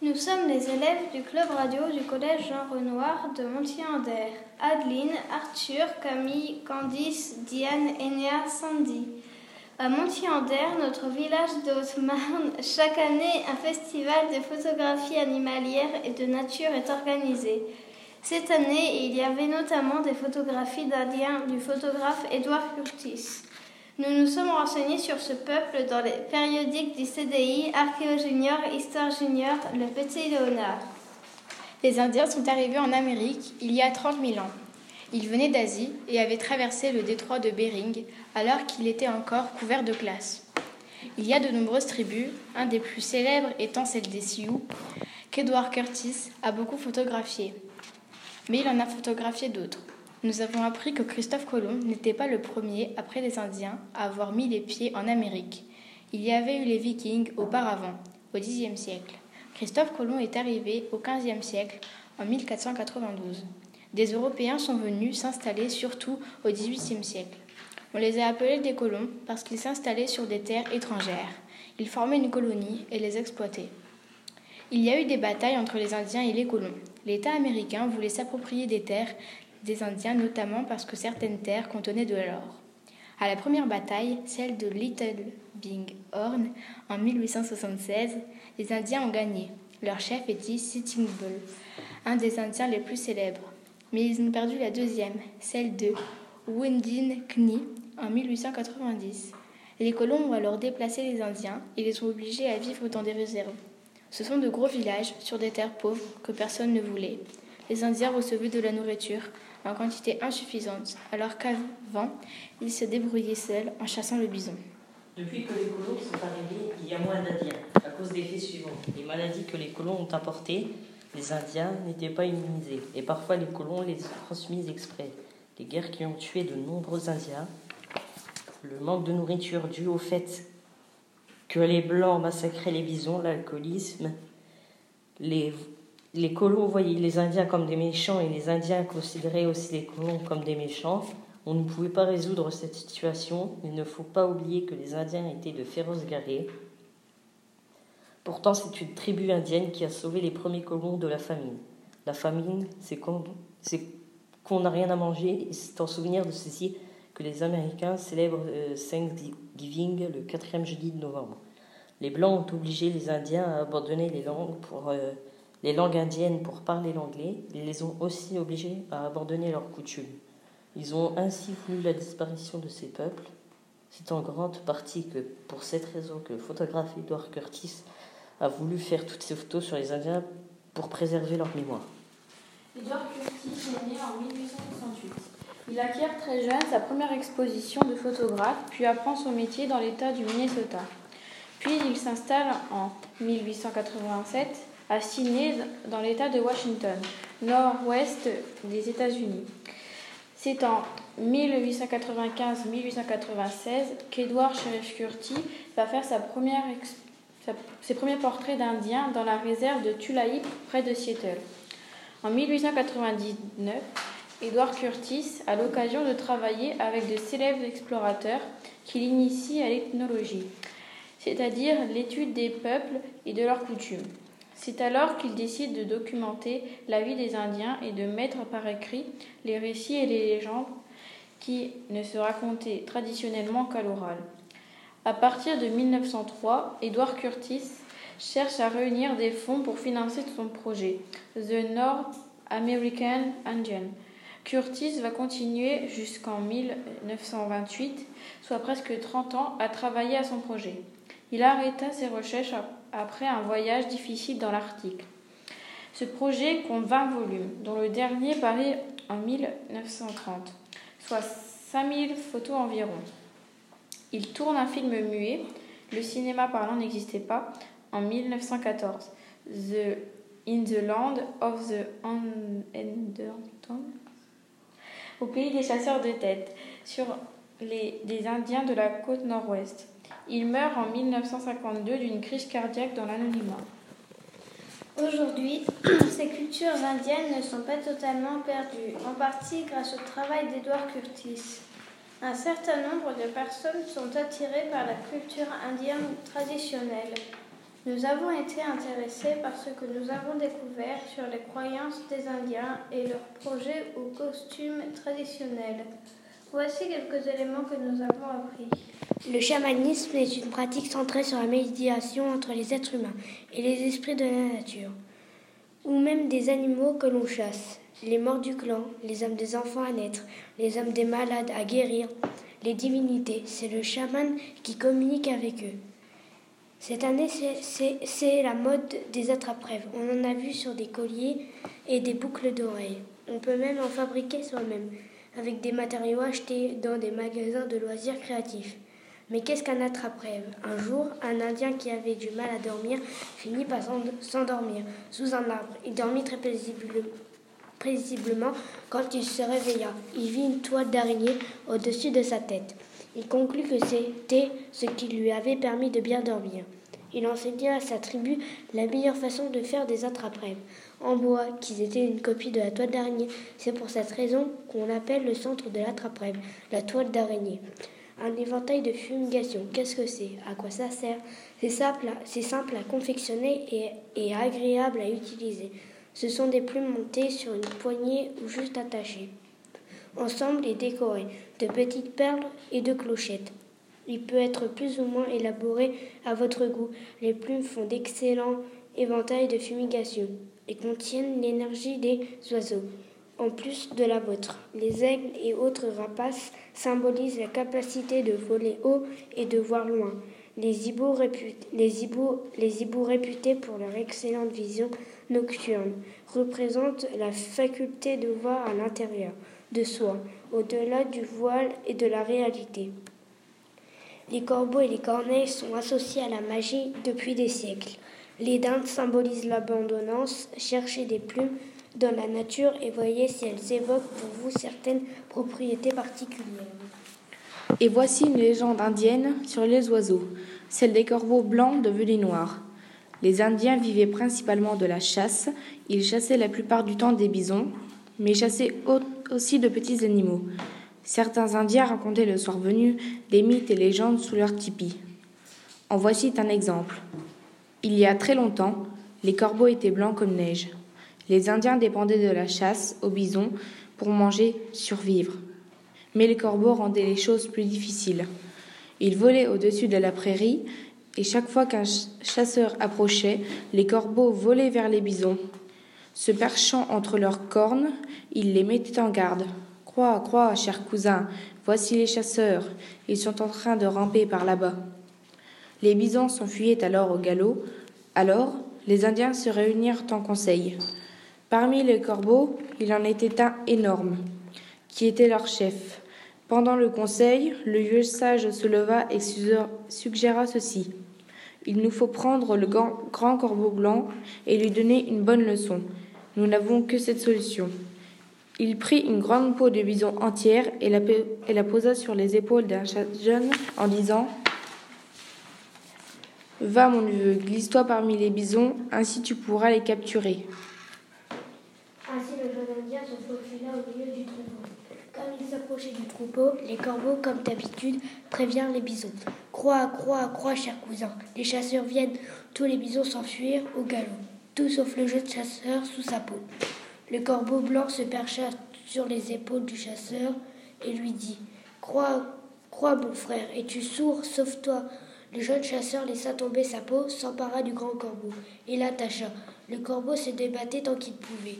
Nous sommes les élèves du club radio du collège Jean Renoir de Montier-Ander. Adeline, Arthur, Camille, Candice, Diane, Enea, Sandy. À Montier-Ander, notre village de Haute-Marne, chaque année, un festival de photographie animalière et de nature est organisé. Cette année, il y avait notamment des photographies d'Indiens du photographe Edouard Curtis. Nous nous sommes renseignés sur ce peuple dans les périodiques du CDI, Archéo Junior, Histoire Junior, Le Petit Léonard. Les Indiens sont arrivés en Amérique il y a 30 000 ans. Ils venaient d'Asie et avaient traversé le détroit de Bering alors qu'il était encore couvert de glace. Il y a de nombreuses tribus, un des plus célèbres étant celle des Sioux, qu'Edward Curtis a beaucoup photographié. Mais il en a photographié d'autres. Nous avons appris que Christophe Colomb n'était pas le premier, après les Indiens, à avoir mis les pieds en Amérique. Il y avait eu les Vikings auparavant, au Xe siècle. Christophe Colomb est arrivé au XVe siècle, en 1492. Des Européens sont venus s'installer surtout au XVIIIe siècle. On les a appelés des colons parce qu'ils s'installaient sur des terres étrangères. Ils formaient une colonie et les exploitaient. Il y a eu des batailles entre les Indiens et les colons. L'État américain voulait s'approprier des terres des Indiens, notamment parce que certaines terres contenaient de l'or. À la première bataille, celle de Little Big Horn, en 1876, les Indiens ont gagné. Leur chef était Sitting Bull, un des Indiens les plus célèbres. Mais ils ont perdu la deuxième, celle de Woundin Knee, en 1890. Les colons ont alors déplacé les Indiens et les ont obligés à vivre dans des réserves. Ce sont de gros villages sur des terres pauvres que personne ne voulait. Les Indiens recevaient de la nourriture, en quantité insuffisante, alors qu'avant, ils se débrouillaient seuls en chassant le bison. Depuis que les colons sont arrivés, il y a moins d'Indiens, à cause des faits suivants. Les maladies que les colons ont apportées, les Indiens n'étaient pas immunisés, et parfois les colons les transmises exprès. Les guerres qui ont tué de nombreux Indiens, le manque de nourriture dû au fait que les Blancs massacraient les bisons, l'alcoolisme, les les colons voyaient les Indiens comme des méchants et les Indiens considéraient aussi les colons comme des méchants. On ne pouvait pas résoudre cette situation. Il ne faut pas oublier que les Indiens étaient de féroces guerriers. Pourtant, c'est une tribu indienne qui a sauvé les premiers colons de la famine. La famine, c'est qu'on n'a rien à manger. C'est en souvenir de ceci que les Américains célèbrent euh, Thanksgiving le quatrième jeudi de novembre. Les Blancs ont obligé les Indiens à abandonner les langues pour euh, les langues indiennes pour parler l'anglais, les ont aussi obligés à abandonner leurs coutumes. Ils ont ainsi voulu la disparition de ces peuples. C'est en grande partie que pour cette raison que le photographe Edward Curtis a voulu faire toutes ces photos sur les Indiens pour préserver leur mémoire. Edward Curtis est né en 1868. Il acquiert très jeune sa première exposition de photographe, puis apprend son métier dans l'État du Minnesota. Puis il s'installe en 1887 à Sydney, dans l'État de Washington, nord-ouest des États-Unis. C'est en 1895-1896 qu'Edward Sheriff Curtis va faire ses premiers portraits d'Indiens dans la réserve de Tulaip, près de Seattle. En 1899, Edward Curtis a l'occasion de travailler avec de célèbres explorateurs qui l'initient à l'ethnologie, c'est-à-dire l'étude des peuples et de leurs coutumes. C'est alors qu'il décide de documenter la vie des Indiens et de mettre par écrit les récits et les légendes qui ne se racontaient traditionnellement qu'à l'oral. À partir de 1903, Edward Curtis cherche à réunir des fonds pour financer son projet, The North American Indian. Curtis va continuer jusqu'en 1928, soit presque 30 ans, à travailler à son projet. Il arrêta ses recherches après un voyage difficile dans l'Arctique. Ce projet compte 20 volumes, dont le dernier paraît en 1930, soit 5000 photos environ. Il tourne un film muet, le cinéma parlant n'existait pas, en 1914, The In the Land of the Anderton, au pays des chasseurs de têtes, sur les, Indiens de la côte nord-ouest. Il meurt en 1952 d'une crise cardiaque dans l'anonymat. Aujourd'hui, ces cultures indiennes ne sont pas totalement perdues, en partie grâce au travail d'Edward Curtis. Un certain nombre de personnes sont attirées par la culture indienne traditionnelle. Nous avons été intéressés par ce que nous avons découvert sur les croyances des Indiens et leurs projets ou costumes traditionnels. Voici quelques éléments que nous avons appris. Le chamanisme est une pratique centrée sur la médiation entre les êtres humains et les esprits de la nature, ou même des animaux que l'on chasse. Les morts du clan, les âmes des enfants à naître, les âmes des malades à guérir, les divinités, c'est le chaman qui communique avec eux. Cette année, c'est la mode des attrape-rêves. On en a vu sur des colliers et des boucles d'oreilles. On peut même en fabriquer soi-même, avec des matériaux achetés dans des magasins de loisirs créatifs. Mais qu'est-ce qu'un attrape-rêve Un jour, un Indien qui avait du mal à dormir finit par s'endormir sous un arbre. Il dormit très paisiblement quand il se réveilla. Il vit une toile d'araignée au-dessus de sa tête. Il conclut que c'était ce qui lui avait permis de bien dormir. Il enseigna à sa tribu la meilleure façon de faire des attrape-rêves en bois, qui étaient une copie de la toile d'araignée. C'est pour cette raison qu'on appelle le centre de l'attrape-rêve la toile d'araignée. Un éventail de fumigation, qu'est-ce que c'est? À quoi ça sert? C'est simple, simple, à confectionner et, et agréable à utiliser. Ce sont des plumes montées sur une poignée ou juste attachées ensemble et décoré de petites perles et de clochettes. Il peut être plus ou moins élaboré à votre goût. Les plumes font d'excellents éventails de fumigation et contiennent l'énergie des oiseaux. En plus de la vôtre, les aigles et autres rapaces symbolisent la capacité de voler haut et de voir loin. Les hiboux, réputés pour leur excellente vision nocturne représentent la faculté de voir à l'intérieur de soi, au-delà du voile et de la réalité. Les corbeaux et les corneilles sont associés à la magie depuis des siècles. Les dindes symbolisent l'abandonnance, cherchez des plumes dans la nature et voyez si elles évoquent pour vous certaines propriétés particulières. Et voici une légende indienne sur les oiseaux, celle des corbeaux blancs devenus noirs. Les Indiens vivaient principalement de la chasse, ils chassaient la plupart du temps des bisons, mais chassaient aussi de petits animaux. Certains Indiens racontaient le soir venu des mythes et légendes sous leur tipi. En voici un exemple. Il y a très longtemps, les corbeaux étaient blancs comme neige. Les Indiens dépendaient de la chasse aux bisons pour manger, survivre. Mais les corbeaux rendaient les choses plus difficiles. Ils volaient au-dessus de la prairie et chaque fois qu'un chasseur approchait, les corbeaux volaient vers les bisons. Se perchant entre leurs cornes, il les mettait en garde. Crois, crois, cher cousin, voici les chasseurs. Ils sont en train de ramper par là-bas. Les bisons s'enfuyaient alors au galop. Alors, les Indiens se réunirent en conseil. Parmi les corbeaux, il en était un énorme, qui était leur chef. Pendant le conseil, le vieux sage se leva et suggéra ceci. Il nous faut prendre le grand corbeau blanc et lui donner une bonne leçon. Nous n'avons que cette solution. Il prit une grande peau de bison entière et la, posa sur les épaules d'un jeune en disant Va, mon neveu, glisse-toi parmi les bisons, ainsi tu pourras les capturer. Ainsi le jeune Indien se faufila au milieu du troupeau. Du troupeau, les corbeaux, comme d'habitude, prévirent les bisons. Crois, crois, crois, cher cousin. Les chasseurs viennent. Tous les bisons s'enfuirent au galop tout sauf le jeune chasseur sous sa peau. Le corbeau blanc se percha sur les épaules du chasseur et lui dit Crois, crois, mon frère, es-tu sourd? Sauve-toi. Le jeune chasseur laissa tomber sa peau, s'empara du grand corbeau et l'attacha. Le corbeau se débattait tant qu'il pouvait.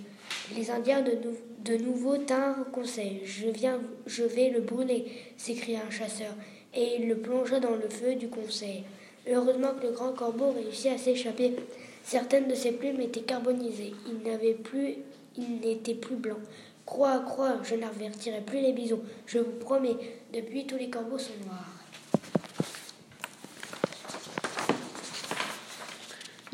Les Indiens de, nouveau tinrent conseil. Je viens, je vais le brûler, s'écria un chasseur, et il le plongea dans le feu du conseil. Heureusement que le grand corbeau réussit à s'échapper. Certaines de ses plumes étaient carbonisées. Il n'avait plus, il n'était plus blanc. Crois, crois, je n'avertirai plus les bisons. Je vous promets, depuis tous les corbeaux sont noirs.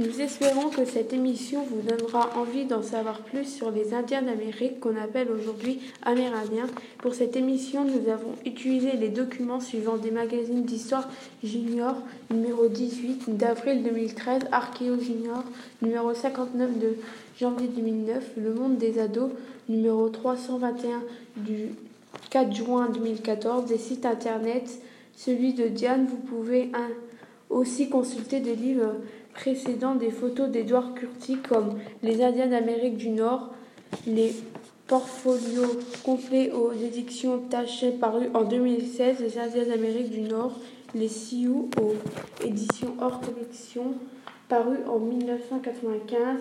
Nous espérons que cette émission vous donnera envie d'en savoir plus sur les Indiens d'Amérique qu'on appelle aujourd'hui Amérindiens. Pour cette émission, nous avons utilisé les documents suivants des magazines d'histoire Junior, numéro 18 d'avril 2013, Archéo Junior, numéro 59 de janvier 2009, Le Monde des ados, numéro 321 du 4 juin 2014, des sites internet, celui de Diane, vous pouvez aussi consulter des livres précédents des photos d'Edward Curtis comme Les Indiens d'Amérique du Nord, les portfolios complets aux éditions Tachet parus en 2016, Les Indiens d'Amérique du Nord, les Sioux aux éditions hors collection paru en 1995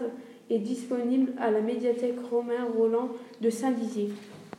et disponible à la médiathèque Romain Roland de Saint-Dizier.